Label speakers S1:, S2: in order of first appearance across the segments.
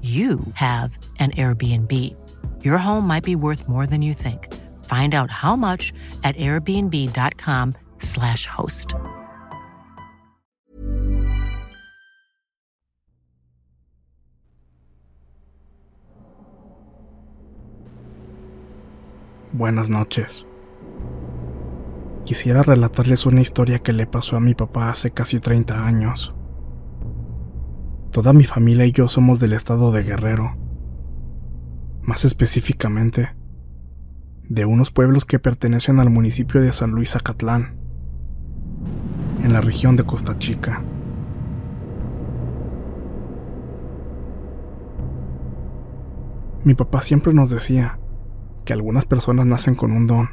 S1: you have an Airbnb. Your home might be worth more than you think. Find out how much at airbnb.com/slash host.
S2: Buenas noches. Quisiera relatarles una historia que le pasó a mi papá hace casi 30 años. Toda mi familia y yo somos del estado de Guerrero. Más específicamente, de unos pueblos que pertenecen al municipio de San Luis Acatlán, en la región de Costa Chica. Mi papá siempre nos decía que algunas personas nacen con un don,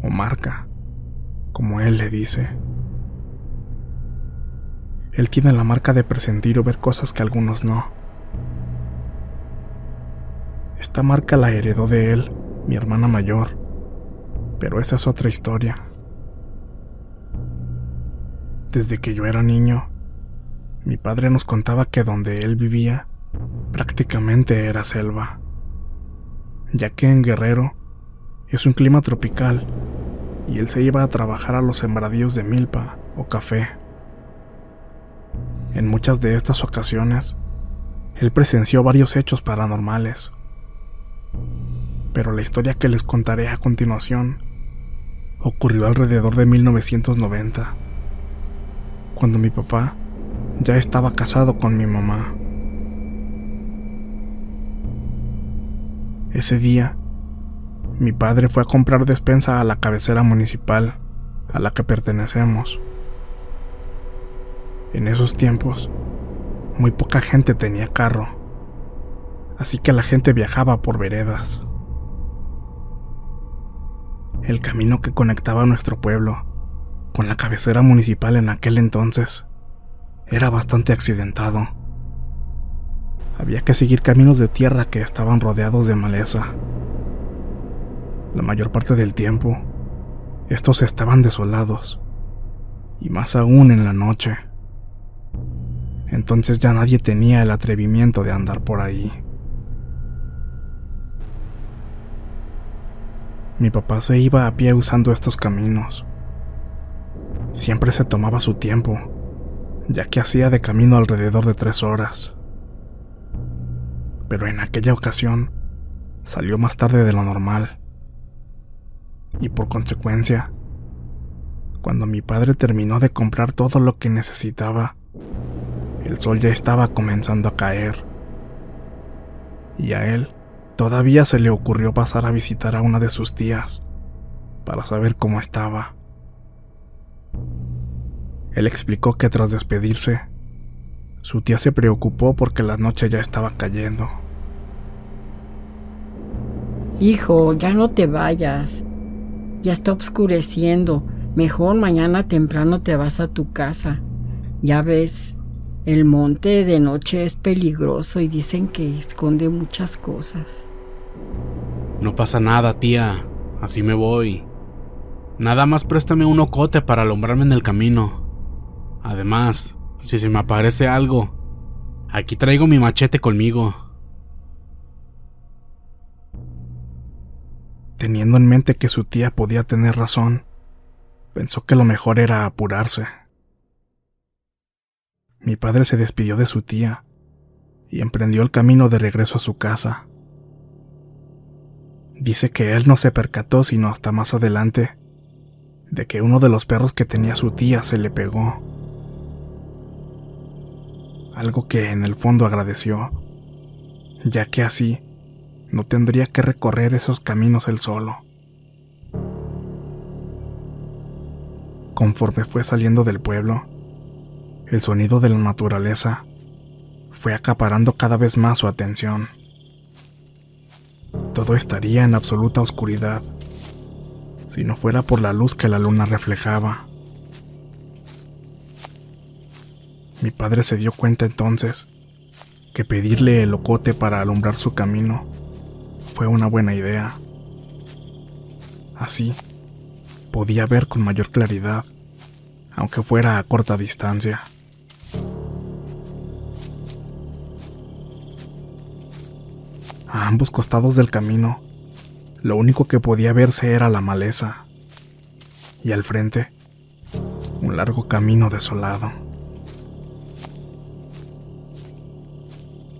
S2: o marca, como él le dice. Él tiene la marca de presentir o ver cosas que algunos no. Esta marca la heredó de él, mi hermana mayor, pero esa es otra historia. Desde que yo era niño, mi padre nos contaba que donde él vivía prácticamente era selva, ya que en Guerrero es un clima tropical y él se iba a trabajar a los sembradíos de milpa o café. En muchas de estas ocasiones, él presenció varios hechos paranormales. Pero la historia que les contaré a continuación ocurrió alrededor de 1990, cuando mi papá ya estaba casado con mi mamá. Ese día, mi padre fue a comprar despensa a la cabecera municipal a la que pertenecemos. En esos tiempos, muy poca gente tenía carro, así que la gente viajaba por veredas. El camino que conectaba nuestro pueblo con la cabecera municipal en aquel entonces era bastante accidentado. Había que seguir caminos de tierra que estaban rodeados de maleza. La mayor parte del tiempo, estos estaban desolados, y más aún en la noche entonces ya nadie tenía el atrevimiento de andar por ahí. Mi papá se iba a pie usando estos caminos. Siempre se tomaba su tiempo, ya que hacía de camino alrededor de tres horas. Pero en aquella ocasión salió más tarde de lo normal. Y por consecuencia, cuando mi padre terminó de comprar todo lo que necesitaba, el sol ya estaba comenzando a caer. Y a él todavía se le ocurrió pasar a visitar a una de sus tías para saber cómo estaba. Él explicó que tras despedirse, su tía se preocupó porque la noche ya estaba cayendo.
S3: Hijo, ya no te vayas. Ya está oscureciendo. Mejor mañana temprano te vas a tu casa. Ya ves, el monte de noche es peligroso y dicen que esconde muchas cosas.
S4: No pasa nada, tía. Así me voy. Nada más préstame un ocote para alumbrarme en el camino. Además, si se me aparece algo, Aquí traigo mi machete conmigo.
S2: Teniendo en mente que su tía podía tener razón, pensó que lo mejor era apurarse. Mi padre se despidió de su tía y emprendió el camino de regreso a su casa. Dice que él no se percató sino hasta más adelante de que uno de los perros que tenía su tía se le pegó. Algo que en el fondo agradeció, ya que así no tendría que recorrer esos caminos él solo. Conforme fue saliendo del pueblo, el sonido de la naturaleza fue acaparando cada vez más su atención. Todo estaría en absoluta oscuridad si no fuera por la luz que la luna reflejaba. Mi padre se dio cuenta entonces que pedirle el locote para alumbrar su camino fue una buena idea. Así, podía ver con mayor claridad, aunque fuera a corta distancia. A ambos costados del camino lo único que podía verse era la maleza. Y al frente, un largo camino desolado.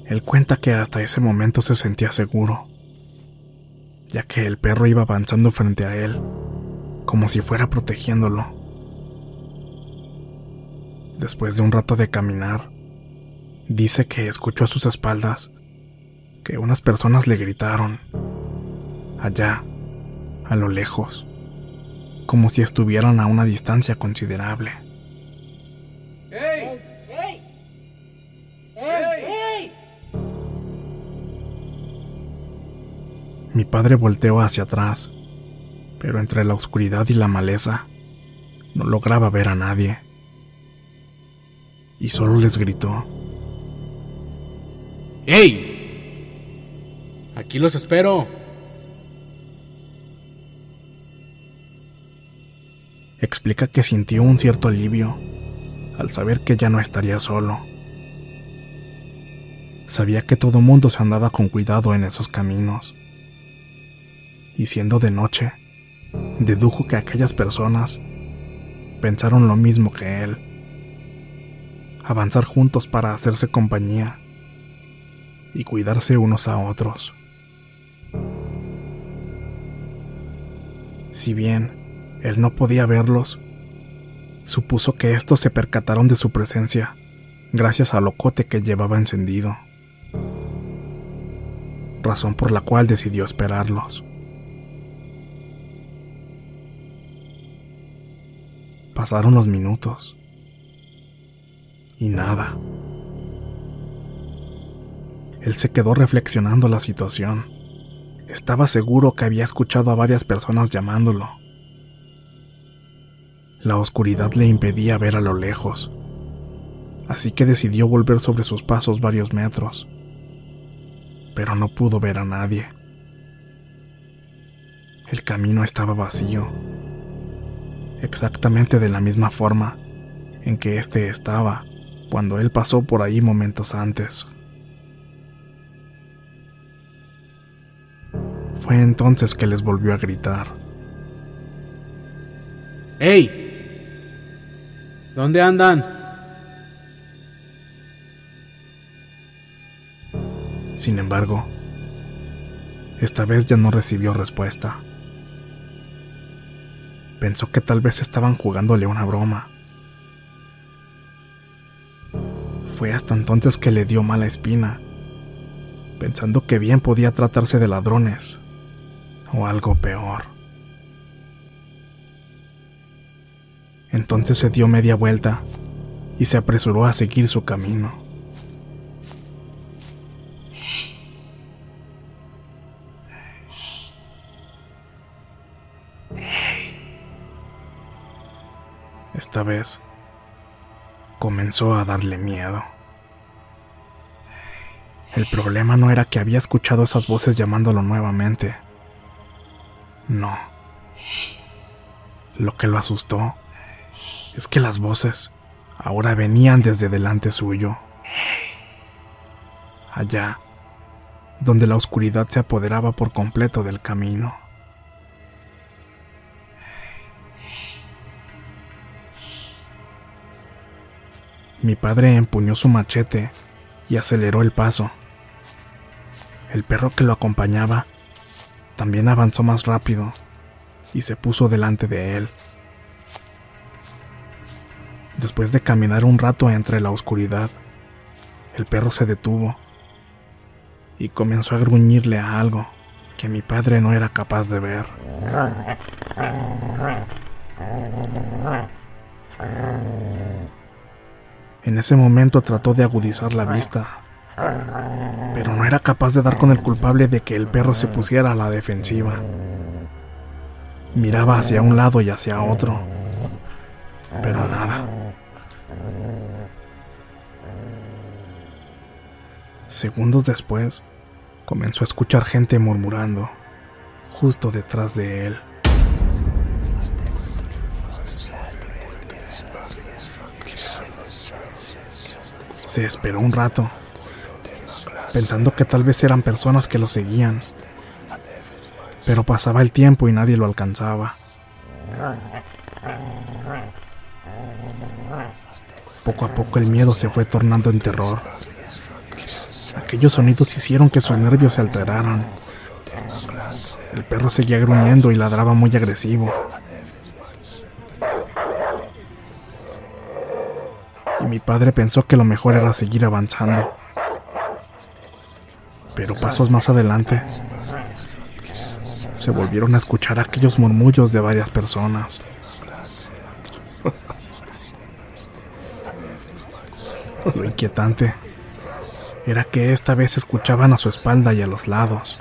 S2: Él cuenta que hasta ese momento se sentía seguro, ya que el perro iba avanzando frente a él, como si fuera protegiéndolo. Después de un rato de caminar, dice que escuchó a sus espaldas que unas personas le gritaron allá, a lo lejos, como si estuvieran a una distancia considerable. ¡Hey! ¡Hey! ¡Hey! Mi padre volteó hacia atrás, pero entre la oscuridad y la maleza no lograba ver a nadie. Y solo les gritó.
S4: ¡Hey! Aquí los espero.
S2: explica que sintió un cierto alivio al saber que ya no estaría solo. Sabía que todo mundo se andaba con cuidado en esos caminos. Y siendo de noche, dedujo que aquellas personas pensaron lo mismo que él. Avanzar juntos para hacerse compañía y cuidarse unos a otros. Si bien él no podía verlos. Supuso que estos se percataron de su presencia, gracias al locote que llevaba encendido. Razón por la cual decidió esperarlos. Pasaron los minutos. Y nada. Él se quedó reflexionando la situación. Estaba seguro que había escuchado a varias personas llamándolo la oscuridad le impedía ver a lo lejos, así que decidió volver sobre sus pasos varios metros, pero no pudo ver a nadie. El camino estaba vacío, exactamente de la misma forma en que éste estaba cuando él pasó por ahí momentos antes. Fue entonces que les volvió a gritar.
S4: ¡Ey! ¿Dónde andan?
S2: Sin embargo, esta vez ya no recibió respuesta. Pensó que tal vez estaban jugándole una broma. Fue hasta entonces que le dio mala espina, pensando que bien podía tratarse de ladrones o algo peor. Entonces se dio media vuelta y se apresuró a seguir su camino. Esta vez comenzó a darle miedo. El problema no era que había escuchado esas voces llamándolo nuevamente. No. Lo que lo asustó es que las voces ahora venían desde delante suyo. allá, donde la oscuridad se apoderaba por completo del camino. Mi padre empuñó su machete y aceleró el paso. El perro que lo acompañaba también avanzó más rápido y se puso delante de él. Después de caminar un rato entre la oscuridad, el perro se detuvo y comenzó a gruñirle a algo que mi padre no era capaz de ver. En ese momento trató de agudizar la vista, pero no era capaz de dar con el culpable de que el perro se pusiera a la defensiva. Miraba hacia un lado y hacia otro, pero nada. Segundos después, comenzó a escuchar gente murmurando, justo detrás de él. Se esperó un rato, pensando que tal vez eran personas que lo seguían, pero pasaba el tiempo y nadie lo alcanzaba. Poco a poco el miedo se fue tornando en terror. Aquellos sonidos hicieron que sus nervios se alteraran. El perro seguía gruñendo y ladraba muy agresivo. y mi padre pensó que lo mejor era seguir avanzando. Pero pasos más adelante se volvieron a escuchar aquellos murmullos de varias personas. Lo inquietante era que esta vez escuchaban a su espalda y a los lados.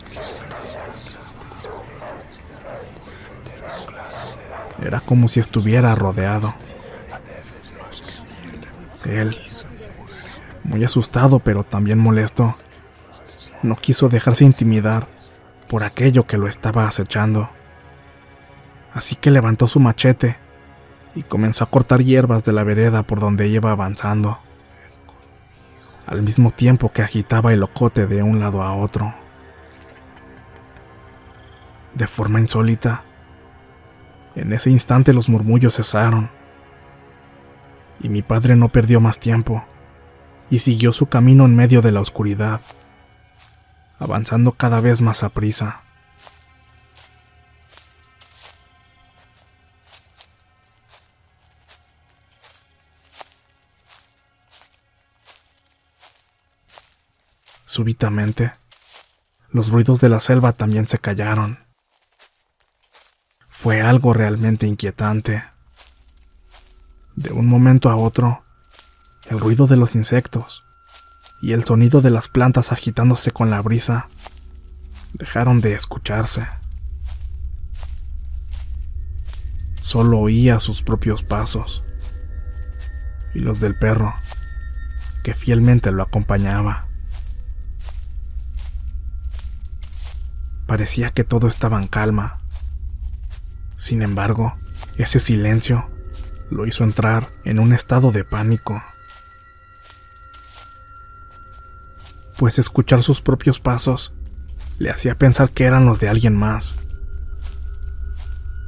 S2: Era como si estuviera rodeado. Él, muy asustado pero también molesto, no quiso dejarse intimidar por aquello que lo estaba acechando. Así que levantó su machete y comenzó a cortar hierbas de la vereda por donde iba avanzando, al mismo tiempo que agitaba el ocote de un lado a otro. De forma insólita, en ese instante los murmullos cesaron, y mi padre no perdió más tiempo, y siguió su camino en medio de la oscuridad, avanzando cada vez más a prisa. Súbitamente, los ruidos de la selva también se callaron. Fue algo realmente inquietante. De un momento a otro, el ruido de los insectos y el sonido de las plantas agitándose con la brisa dejaron de escucharse. Solo oía sus propios pasos y los del perro, que fielmente lo acompañaba. Parecía que todo estaba en calma. Sin embargo, Ese silencio lo hizo entrar en un estado de pánico. Pues escuchar sus propios pasos le hacía pensar que eran los de alguien más,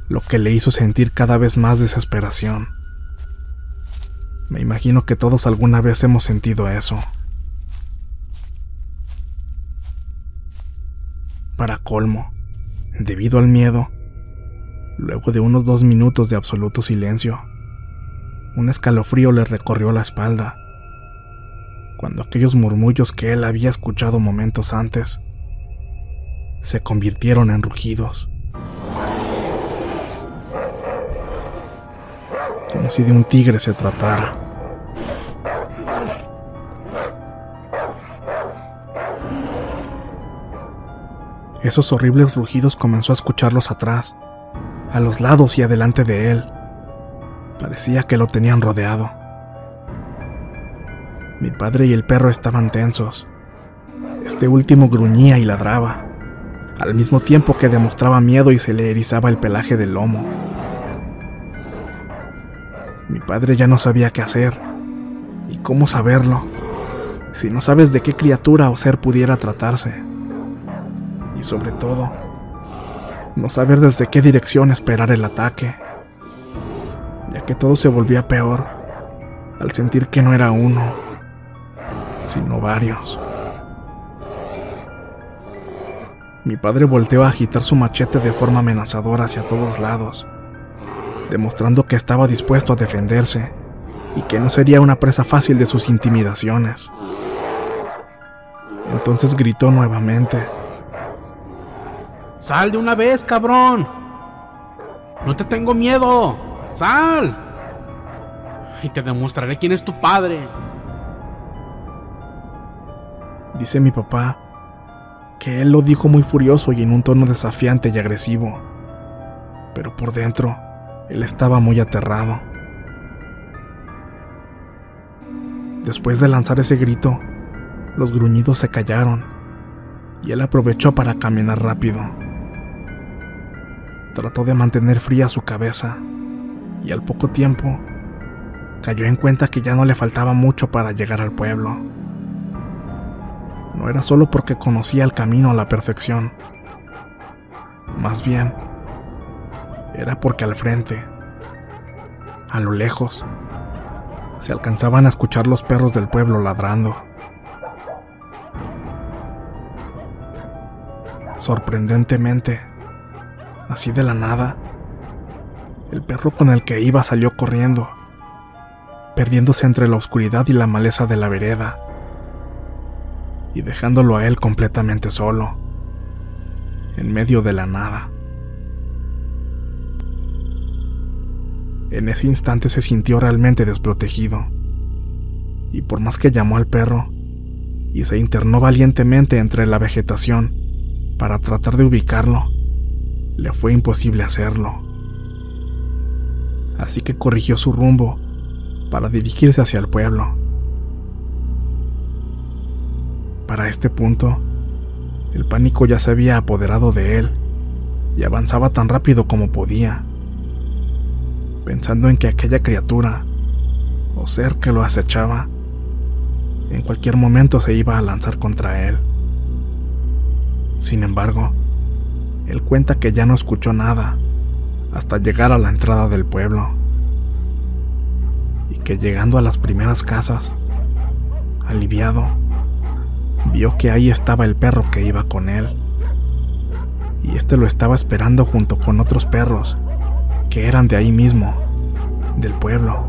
S2: lo que le hizo sentir cada vez más desesperación. Me imagino que todos alguna vez hemos sentido eso. Para colmo, debido al miedo, luego de unos dos minutos de absoluto silencio, un escalofrío le recorrió la espalda, cuando aquellos murmullos que él había escuchado momentos antes se convirtieron en rugidos. Como si de un tigre se tratara. Esos horribles rugidos comenzó a escucharlos atrás, a los lados y adelante de él. Parecía que lo tenían rodeado. Mi padre y el perro estaban tensos. Este último gruñía y ladraba, al mismo tiempo que demostraba miedo y se le erizaba el pelaje del lomo. Mi padre ya no sabía qué hacer. ¿Y cómo saberlo? Si no sabes de qué criatura o ser pudiera tratarse. Y sobre todo, no saber desde qué dirección esperar el ataque. Ya que todo se volvía peor al sentir que no era uno, sino varios. Mi padre volteó a agitar su machete de forma amenazadora hacia todos lados, demostrando que estaba dispuesto a defenderse y que no sería una presa fácil de sus intimidaciones. Entonces gritó nuevamente.
S4: ¡Sal de una vez, cabrón! ¡No te tengo miedo! ¡Sal! Y te demostraré quién es tu padre.
S2: Dice mi papá que él lo dijo muy furioso y en un tono desafiante y agresivo. Pero por dentro, él estaba muy aterrado. Después de lanzar ese grito, los gruñidos se callaron y él aprovechó para caminar rápido. Trató de mantener fría su cabeza y al poco tiempo cayó en cuenta que ya no le faltaba mucho para llegar al pueblo. No era solo porque conocía el camino a la perfección. Más bien, era porque al frente, a lo lejos, se alcanzaban a escuchar los perros del pueblo ladrando. Sorprendentemente, así de la nada, el perro con el que iba salió corriendo, perdiéndose entre la oscuridad y la maleza de la vereda, y dejándolo a él completamente solo, en medio de la nada. En ese instante se sintió realmente desprotegido, y por más que llamó al perro, y se internó valientemente entre la vegetación para tratar de ubicarlo, le fue imposible hacerlo. Así que corrigió su rumbo para dirigirse hacia el pueblo. Para este punto, el pánico ya se había apoderado de él y avanzaba tan rápido como podía, pensando en que aquella criatura o ser que lo acechaba en cualquier momento se iba a lanzar contra él. Sin embargo, él cuenta que ya no escuchó nada hasta llegar a la entrada del pueblo y que llegando a las primeras casas, aliviado, vio que ahí estaba el perro que iba con él y este lo estaba esperando junto con otros perros que eran de ahí mismo, del pueblo.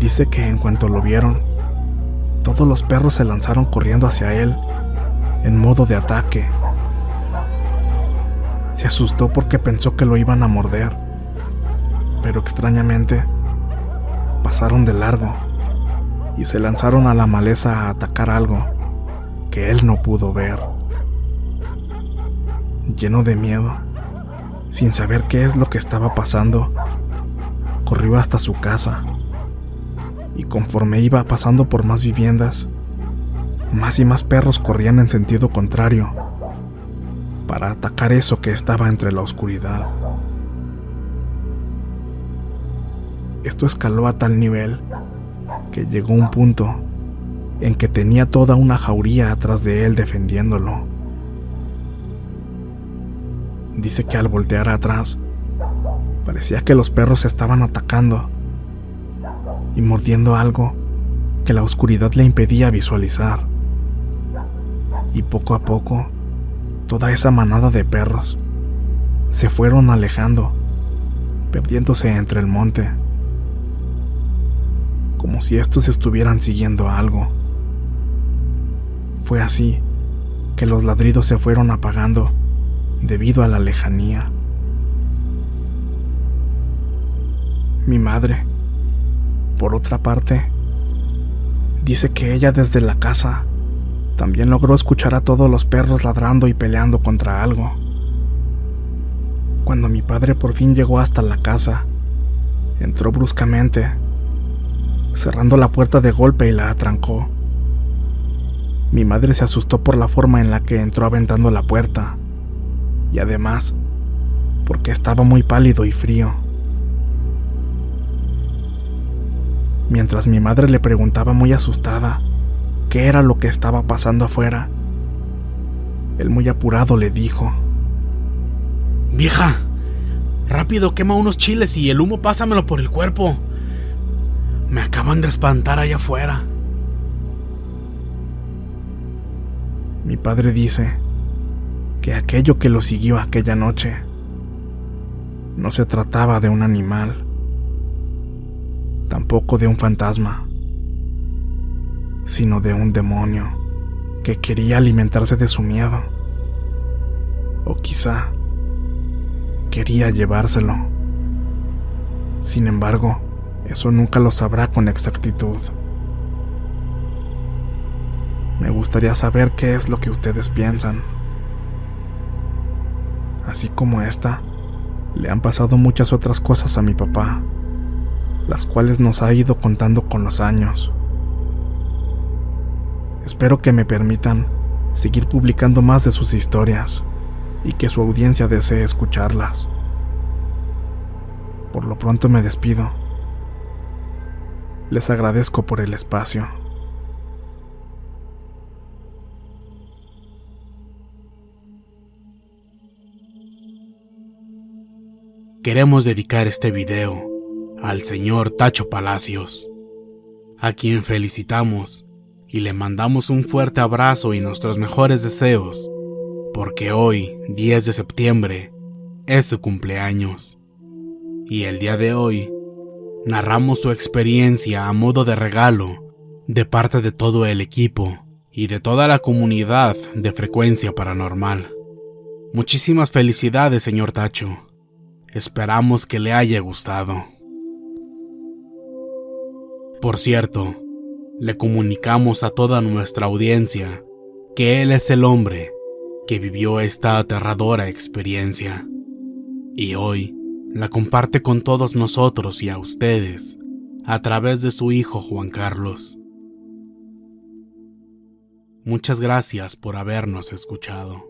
S2: Dice que en cuanto lo vieron, todos los perros se lanzaron corriendo hacia él en modo de ataque. Se asustó porque pensó que lo iban a morder, pero extrañamente pasaron de largo y se lanzaron a la maleza a atacar algo que él no pudo ver. Lleno de miedo, sin saber qué es lo que estaba pasando, corrió hasta su casa y conforme iba pasando por más viviendas, más y más perros corrían en sentido contrario para atacar eso que estaba entre la oscuridad. Esto escaló a tal nivel que llegó un punto en que tenía toda una jauría atrás de él defendiéndolo. Dice que al voltear atrás, parecía que los perros estaban atacando y mordiendo algo que la oscuridad le impedía visualizar. Y poco a poco, toda esa manada de perros se fueron alejando, perdiéndose entre el monte, como si estos estuvieran siguiendo algo. Fue así que los ladridos se fueron apagando debido a la lejanía. Mi madre, por otra parte, dice que ella desde la casa también logró escuchar a todos los perros ladrando y peleando contra algo. Cuando mi padre por fin llegó hasta la casa, entró bruscamente, cerrando la puerta de golpe y la atrancó. Mi madre se asustó por la forma en la que entró aventando la puerta, y además, porque estaba muy pálido y frío. Mientras mi madre le preguntaba muy asustada qué era lo que estaba pasando afuera, él muy apurado le dijo,
S4: Vieja, rápido quema unos chiles y el humo pásamelo por el cuerpo. Me acaban de espantar allá afuera.
S2: Mi padre dice que aquello que lo siguió aquella noche no se trataba de un animal, tampoco de un fantasma, sino de un demonio que quería alimentarse de su miedo. O quizá quería llevárselo. Sin embargo, eso nunca lo sabrá con exactitud. Me gustaría saber qué es lo que ustedes piensan. Así como esta, le han pasado muchas otras cosas a mi papá, las cuales nos ha ido contando con los años. Espero que me permitan seguir publicando más de sus historias y que su audiencia desee escucharlas. Por lo pronto me despido. Les agradezco por el espacio.
S4: Queremos dedicar este video al señor Tacho Palacios, a quien felicitamos y le mandamos un fuerte abrazo y nuestros mejores deseos porque hoy, 10 de septiembre, es su cumpleaños. Y el día de hoy, narramos su experiencia a modo de regalo de parte de todo el equipo y de toda la comunidad de frecuencia paranormal. Muchísimas felicidades, señor Tacho. Esperamos que le haya gustado. Por cierto, le comunicamos a toda nuestra audiencia que él es el hombre que vivió esta aterradora experiencia y hoy la comparte con todos nosotros y a ustedes a través de su hijo Juan Carlos. Muchas gracias por habernos escuchado.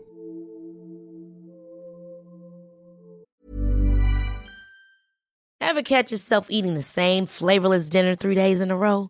S5: Ever catch yourself eating the same flavorless dinner three days in a row?